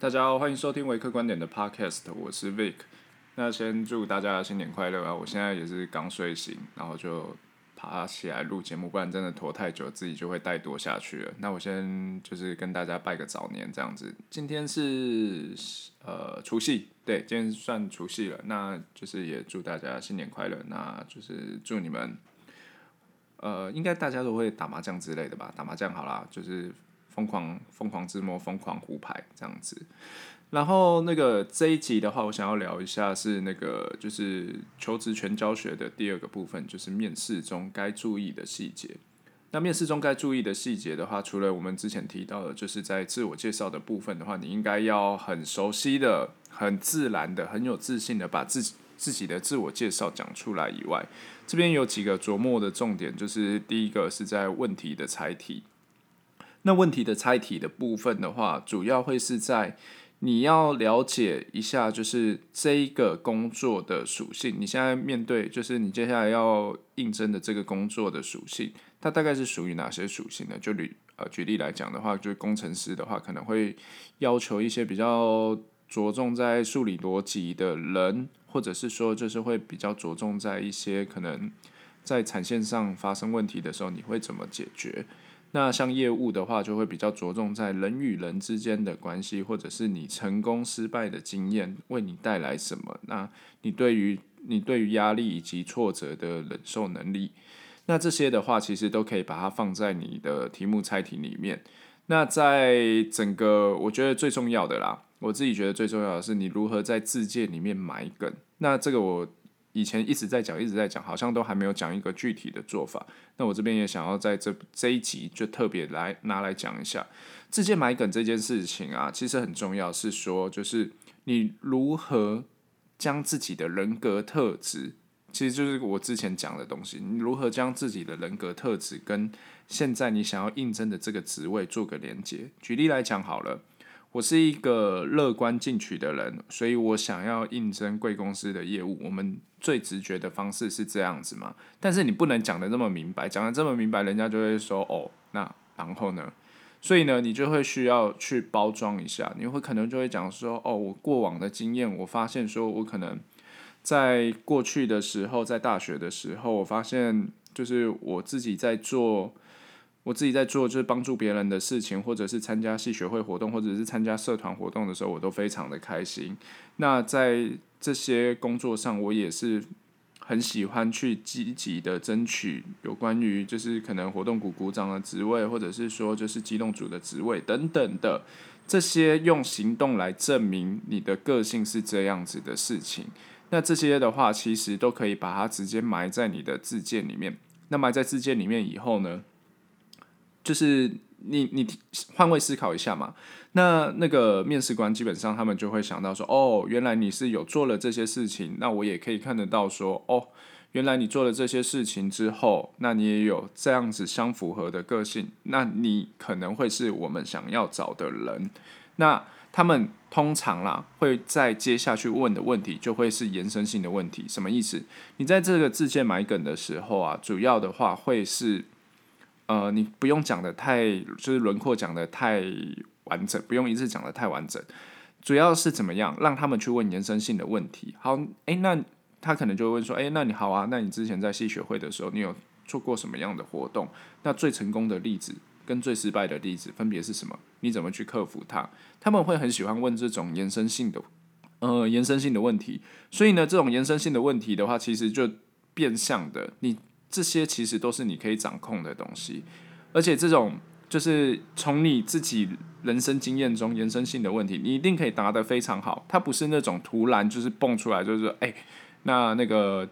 大家好，欢迎收听维克观点的 Podcast，我是 Vic。那先祝大家新年快乐啊！我现在也是刚睡醒，然后就爬起来录节目，不然真的拖太久，自己就会怠惰下去了。那我先就是跟大家拜个早年，这样子。今天是呃除夕，对，今天算除夕了。那就是也祝大家新年快乐，那就是祝你们，呃，应该大家都会打麻将之类的吧？打麻将好啦，就是。疯狂疯狂自摸疯狂胡牌这样子，然后那个这一集的话，我想要聊一下是那个就是求职全教学的第二个部分，就是面试中该注意的细节。那面试中该注意的细节的话，除了我们之前提到的，就是在自我介绍的部分的话，你应该要很熟悉的、很自然的、很有自信的把自己自己的自我介绍讲出来以外，这边有几个琢磨的重点，就是第一个是在问题的猜题。那问题的猜题的部分的话，主要会是在你要了解一下，就是这一个工作的属性。你现在面对，就是你接下来要应征的这个工作的属性，它大概是属于哪些属性呢？就举呃举例来讲的话，就是工程师的话，可能会要求一些比较着重在数理逻辑的人，或者是说就是会比较着重在一些可能在产线上发生问题的时候，你会怎么解决？那像业务的话，就会比较着重在人与人之间的关系，或者是你成功失败的经验为你带来什么？那你对于你对于压力以及挫折的忍受能力，那这些的话，其实都可以把它放在你的题目猜题里面。那在整个我觉得最重要的啦，我自己觉得最重要的是你如何在自荐里面埋梗。那这个我。以前一直在讲，一直在讲，好像都还没有讲一个具体的做法。那我这边也想要在这这一集就特别来拿来讲一下自荐埋梗这件事情啊，其实很重要。是说，就是你如何将自己的人格特质，其实就是我之前讲的东西，你如何将自己的人格特质跟现在你想要应征的这个职位做个连接。举例来讲好了。我是一个乐观进取的人，所以我想要应征贵公司的业务。我们最直觉的方式是这样子嘛？但是你不能讲得这么明白，讲得这么明白，人家就会说哦，那然后呢？所以呢，你就会需要去包装一下。你会可能就会讲说哦，我过往的经验，我发现说我可能在过去的时候，在大学的时候，我发现就是我自己在做。我自己在做就是帮助别人的事情，或者是参加系学会活动，或者是参加社团活动的时候，我都非常的开心。那在这些工作上，我也是很喜欢去积极的争取有关于就是可能活动股股长的职位，或者是说就是机动组的职位等等的这些用行动来证明你的个性是这样子的事情。那这些的话，其实都可以把它直接埋在你的自荐里面。那埋在自荐里面以后呢？就是你你换位思考一下嘛，那那个面试官基本上他们就会想到说，哦，原来你是有做了这些事情，那我也可以看得到说，哦，原来你做了这些事情之后，那你也有这样子相符合的个性，那你可能会是我们想要找的人。那他们通常啦会在接下去问的问题就会是延伸性的问题，什么意思？你在这个自荐买梗的时候啊，主要的话会是。呃，你不用讲的太，就是轮廓讲的太完整，不用一次讲的太完整，主要是怎么样让他们去问延伸性的问题。好，诶、那他可能就会问说，诶、那你好啊，那你之前在系学会的时候，你有做过什么样的活动？那最成功的例子跟最失败的例子分别是什么？你怎么去克服它？他们会很喜欢问这种延伸性的，呃，延伸性的问题。所以呢，这种延伸性的问题的话，其实就变相的你。这些其实都是你可以掌控的东西，而且这种就是从你自己人生经验中延伸性的问题，你一定可以答得非常好。它不是那种突然就是蹦出来，就是说，哎，那那个。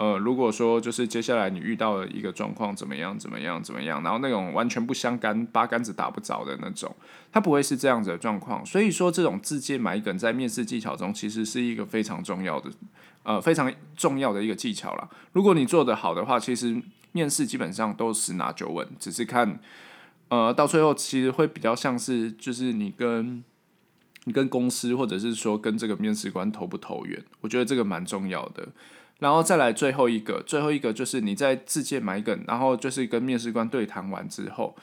呃，如果说就是接下来你遇到了一个状况，怎么样，怎么样，怎么样，然后那种完全不相干、八竿子打不着的那种，它不会是这样子的状况。所以说，这种自荐埋梗在面试技巧中，其实是一个非常重要的，呃，非常重要的一个技巧啦。如果你做得好的话，其实面试基本上都十拿九稳，只是看，呃，到最后其实会比较像是，就是你跟你跟公司，或者是说跟这个面试官投不投缘，我觉得这个蛮重要的。然后再来最后一个，最后一个就是你在自荐埋梗，然后就是跟面试官对谈完之后，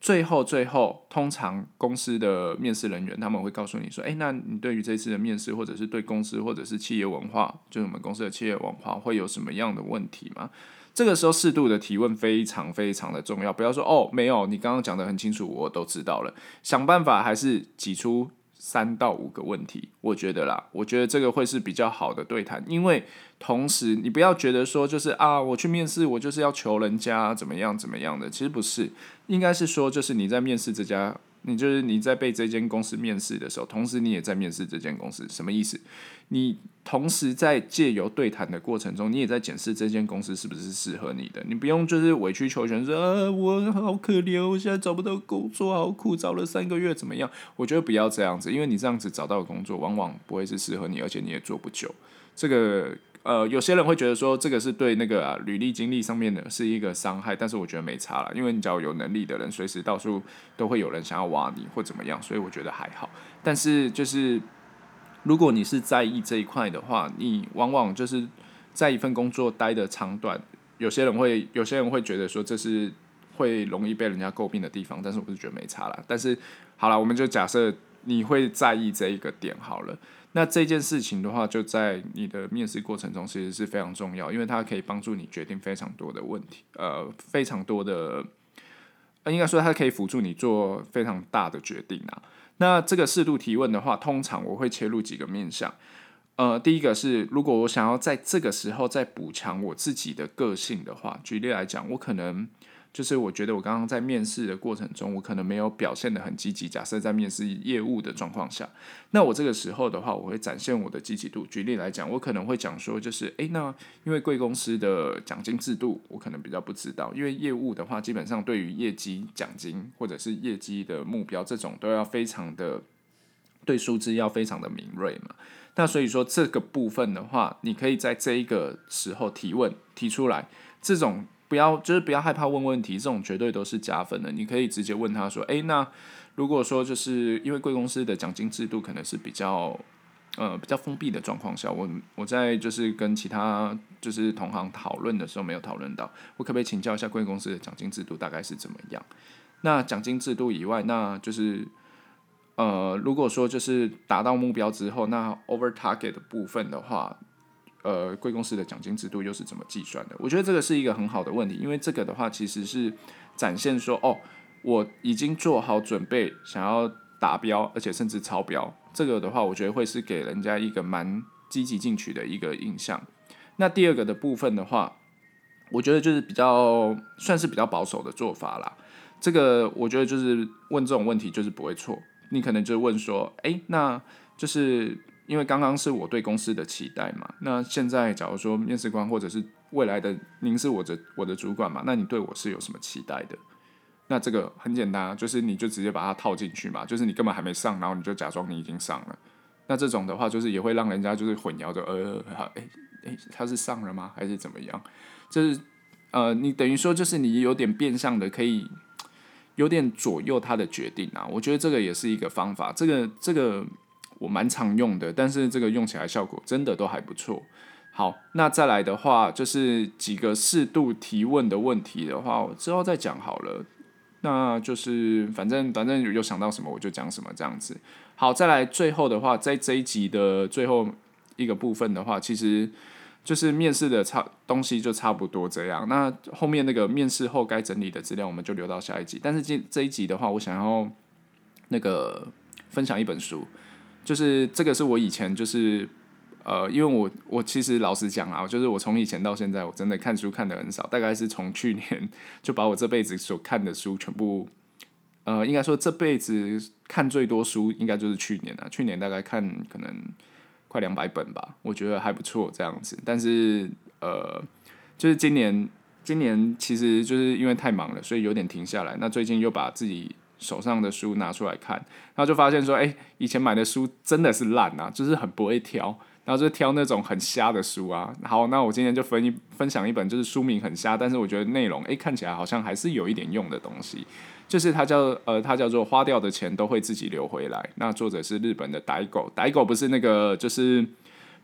最后最后，通常公司的面试人员他们会告诉你说：“诶，那你对于这次的面试，或者是对公司或者是企业文化，就是我们公司的企业文化，会有什么样的问题吗？”这个时候适度的提问非常非常的重要，不要说哦，没有，你刚刚讲得很清楚，我都知道了。想办法还是挤出三到五个问题，我觉得啦，我觉得这个会是比较好的对谈，因为同时你不要觉得说就是啊，我去面试，我就是要求人家怎么样怎么样的，其实不是，应该是说就是你在面试这家。你就是你在被这间公司面试的时候，同时你也在面试这间公司，什么意思？你同时在借由对谈的过程中，你也在检视这间公司是不是适合你的。你不用就是委曲求全说啊，我好可怜，我现在找不到工作，好苦，找了三个月怎么样？我觉得不要这样子，因为你这样子找到的工作，往往不会是适合你，而且你也做不久。这个。呃，有些人会觉得说这个是对那个啊履历经历上面的是一个伤害，但是我觉得没差了，因为你只要有能力的人，随时到处都会有人想要挖你或怎么样，所以我觉得还好。但是就是如果你是在意这一块的话，你往往就是在一份工作待的长短，有些人会有些人会觉得说这是会容易被人家诟病的地方，但是我是觉得没差了。但是好了，我们就假设你会在意这一个点好了。那这件事情的话，就在你的面试过程中，其实是非常重要，因为它可以帮助你决定非常多的问题，呃，非常多的，应该说它可以辅助你做非常大的决定啊。那这个适度提问的话，通常我会切入几个面向，呃，第一个是，如果我想要在这个时候再补强我自己的个性的话，举例来讲，我可能。就是我觉得我刚刚在面试的过程中，我可能没有表现得很积极。假设在面试业务的状况下，那我这个时候的话，我会展现我的积极度。举例来讲，我可能会讲说，就是诶，那因为贵公司的奖金制度，我可能比较不知道。因为业务的话，基本上对于业绩奖金或者是业绩的目标这种，都要非常的对数字要非常的敏锐嘛。那所以说这个部分的话，你可以在这一个时候提问提出来，这种。不要，就是不要害怕问问题，这种绝对都是加分的。你可以直接问他说：“诶，那如果说就是因为贵公司的奖金制度可能是比较，呃，比较封闭的状况下，我我在就是跟其他就是同行讨论的时候没有讨论到，我可不可以请教一下贵公司的奖金制度大概是怎么样？那奖金制度以外，那就是呃，如果说就是达到目标之后，那 over target 的部分的话。”呃，贵公司的奖金制度又是怎么计算的？我觉得这个是一个很好的问题，因为这个的话其实是展现说，哦，我已经做好准备，想要达标，而且甚至超标。这个的话，我觉得会是给人家一个蛮积极进取的一个印象。那第二个的部分的话，我觉得就是比较算是比较保守的做法啦。这个我觉得就是问这种问题就是不会错，你可能就问说，诶，那就是。因为刚刚是我对公司的期待嘛，那现在假如说面试官或者是未来的您是我的我的主管嘛，那你对我是有什么期待的？那这个很简单，就是你就直接把它套进去嘛，就是你根本还没上，然后你就假装你已经上了。那这种的话，就是也会让人家就是混淆着，呃，诶诶，他是上了吗？还是怎么样？就是呃，你等于说就是你有点变相的可以有点左右他的决定啊。我觉得这个也是一个方法，这个这个。我蛮常用的，但是这个用起来效果真的都还不错。好，那再来的话就是几个适度提问的问题的话，我之后再讲好了。那就是反正反正有想到什么我就讲什么这样子。好，再来最后的话，在这一集的最后一个部分的话，其实就是面试的差东西就差不多这样。那后面那个面试后该整理的资料，我们就留到下一集。但是这这一集的话，我想要那个分享一本书。就是这个是我以前就是，呃，因为我我其实老实讲啊，就是我从以前到现在，我真的看书看得很少，大概是从去年就把我这辈子所看的书全部，呃，应该说这辈子看最多书应该就是去年了，去年大概看可能快两百本吧，我觉得还不错这样子，但是呃，就是今年今年其实就是因为太忙了，所以有点停下来，那最近又把自己。手上的书拿出来看，然后就发现说，哎，以前买的书真的是烂啊，就是很不会挑，然后就挑那种很瞎的书啊。好，那我今天就分一分享一本，就是书名很瞎，但是我觉得内容，哎，看起来好像还是有一点用的东西。就是它叫呃，它叫做花掉的钱都会自己流回来。那作者是日本的逮狗，逮狗不是那个就是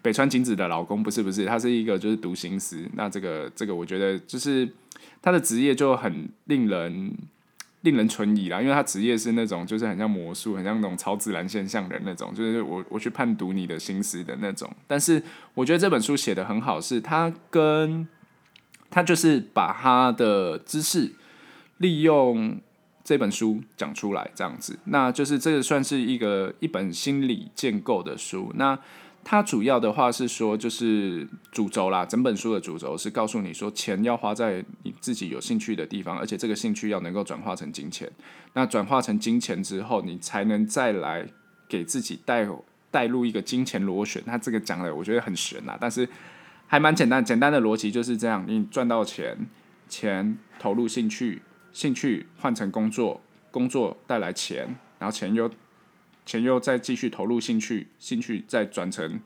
北川景子的老公，不是不是，他是一个就是读心师。那这个这个我觉得就是他的职业就很令人。令人存疑啦，因为他职业是那种就是很像魔术，很像那种超自然现象的那种，就是我我去判读你的心思的那种。但是我觉得这本书写得很好，是他跟他就是把他的知识利用这本书讲出来，这样子，那就是这个算是一个一本心理建构的书。那它主要的话是说，就是主轴啦，整本书的主轴是告诉你说，钱要花在你自己有兴趣的地方，而且这个兴趣要能够转化成金钱。那转化成金钱之后，你才能再来给自己带带入一个金钱螺旋。它这个讲的我觉得很玄呐，但是还蛮简单，简单的逻辑就是这样：你赚到钱，钱投入兴趣，兴趣换成工作，工作带来钱，然后钱又。钱又再继续投入兴趣，兴趣再转成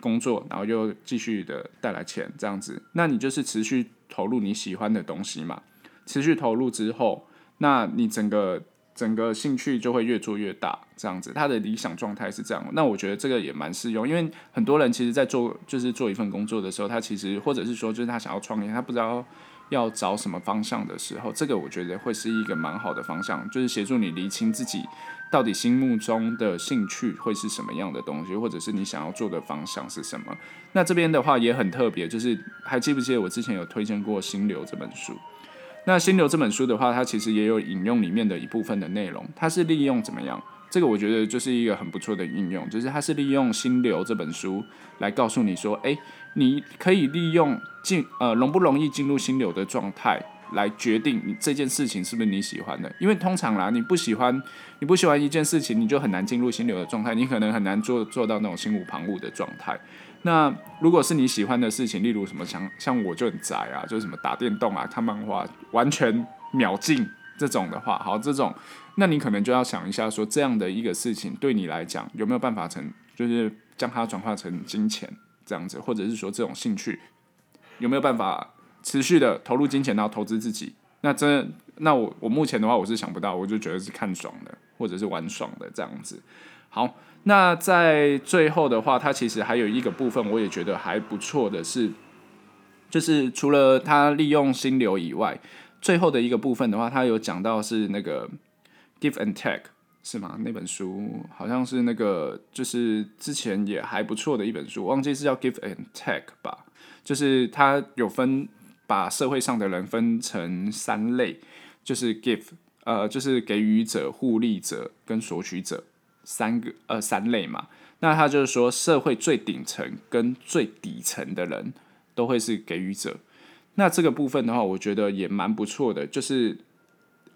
工作，然后又继续的带来钱，这样子，那你就是持续投入你喜欢的东西嘛。持续投入之后，那你整个整个兴趣就会越做越大，这样子。他的理想状态是这样，那我觉得这个也蛮适用，因为很多人其实，在做就是做一份工作的时候，他其实或者是说，就是他想要创业，他不知道要找什么方向的时候，这个我觉得会是一个蛮好的方向，就是协助你厘清自己。到底心目中的兴趣会是什么样的东西，或者是你想要做的方向是什么？那这边的话也很特别，就是还记不记得我之前有推荐过《心流》这本书？那《心流》这本书的话，它其实也有引用里面的一部分的内容，它是利用怎么样？这个我觉得就是一个很不错的应用，就是它是利用《心流》这本书来告诉你说，诶，你可以利用进呃容不容易进入心流的状态。来决定你这件事情是不是你喜欢的，因为通常啦，你不喜欢，你不喜欢一件事情，你就很难进入心流的状态，你可能很难做做到那种心无旁骛的状态。那如果是你喜欢的事情，例如什么像像我就很宅啊，就是什么打电动啊、看漫画，完全秒进这种的话，好，这种，那你可能就要想一下，说这样的一个事情对你来讲有没有办法成，就是将它转化成金钱这样子，或者是说这种兴趣有没有办法？持续的投入金钱，然后投资自己，那真，那我我目前的话，我是想不到，我就觉得是看爽的，或者是玩爽的这样子。好，那在最后的话，它其实还有一个部分，我也觉得还不错的是，就是除了它利用心流以外，最后的一个部分的话，它有讲到是那个 Give and Take 是吗？那本书好像是那个，就是之前也还不错的一本书，忘记是叫 Give and Take 吧，就是他有分。把社会上的人分成三类，就是 give，呃，就是给予者、互利者跟索取者三个呃三类嘛。那他就是说，社会最顶层跟最底层的人都会是给予者。那这个部分的话，我觉得也蛮不错的，就是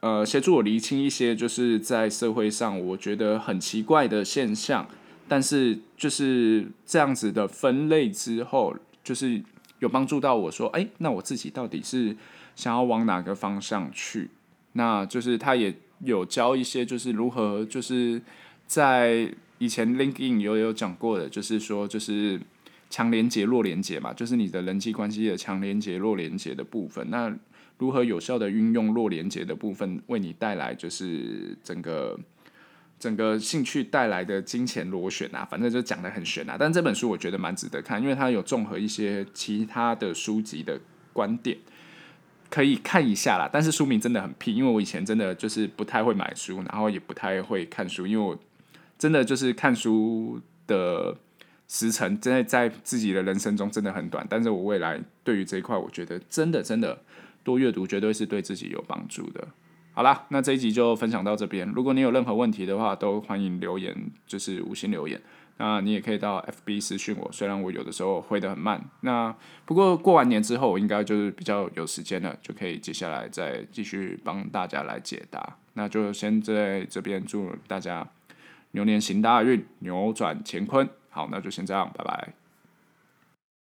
呃协助我厘清一些就是在社会上我觉得很奇怪的现象，但是就是这样子的分类之后，就是。有帮助到我说，哎，那我自己到底是想要往哪个方向去？那就是他也有教一些，就是如何，就是在以前 LinkedIn 有有讲过的，就是说，就是强连结、弱连结嘛，就是你的人际关系的强连结、弱连结的部分。那如何有效的运用弱连结的部分，为你带来就是整个。整个兴趣带来的金钱螺旋啊，反正就讲得很玄啊。但这本书我觉得蛮值得看，因为它有综合一些其他的书籍的观点，可以看一下啦。但是书名真的很屁，因为我以前真的就是不太会买书，然后也不太会看书，因为我真的就是看书的时程真的在自己的人生中真的很短。但是我未来对于这一块，我觉得真的真的多阅读绝对是对自己有帮助的。好啦，那这一集就分享到这边。如果你有任何问题的话，都欢迎留言，就是五星留言。那你也可以到 FB 私讯我，虽然我有的时候回得很慢。那不过过完年之后，我应该就是比较有时间了，就可以接下来再继续帮大家来解答。那就先在这边祝大家牛年行大运，扭转乾坤。好，那就先这样，拜拜。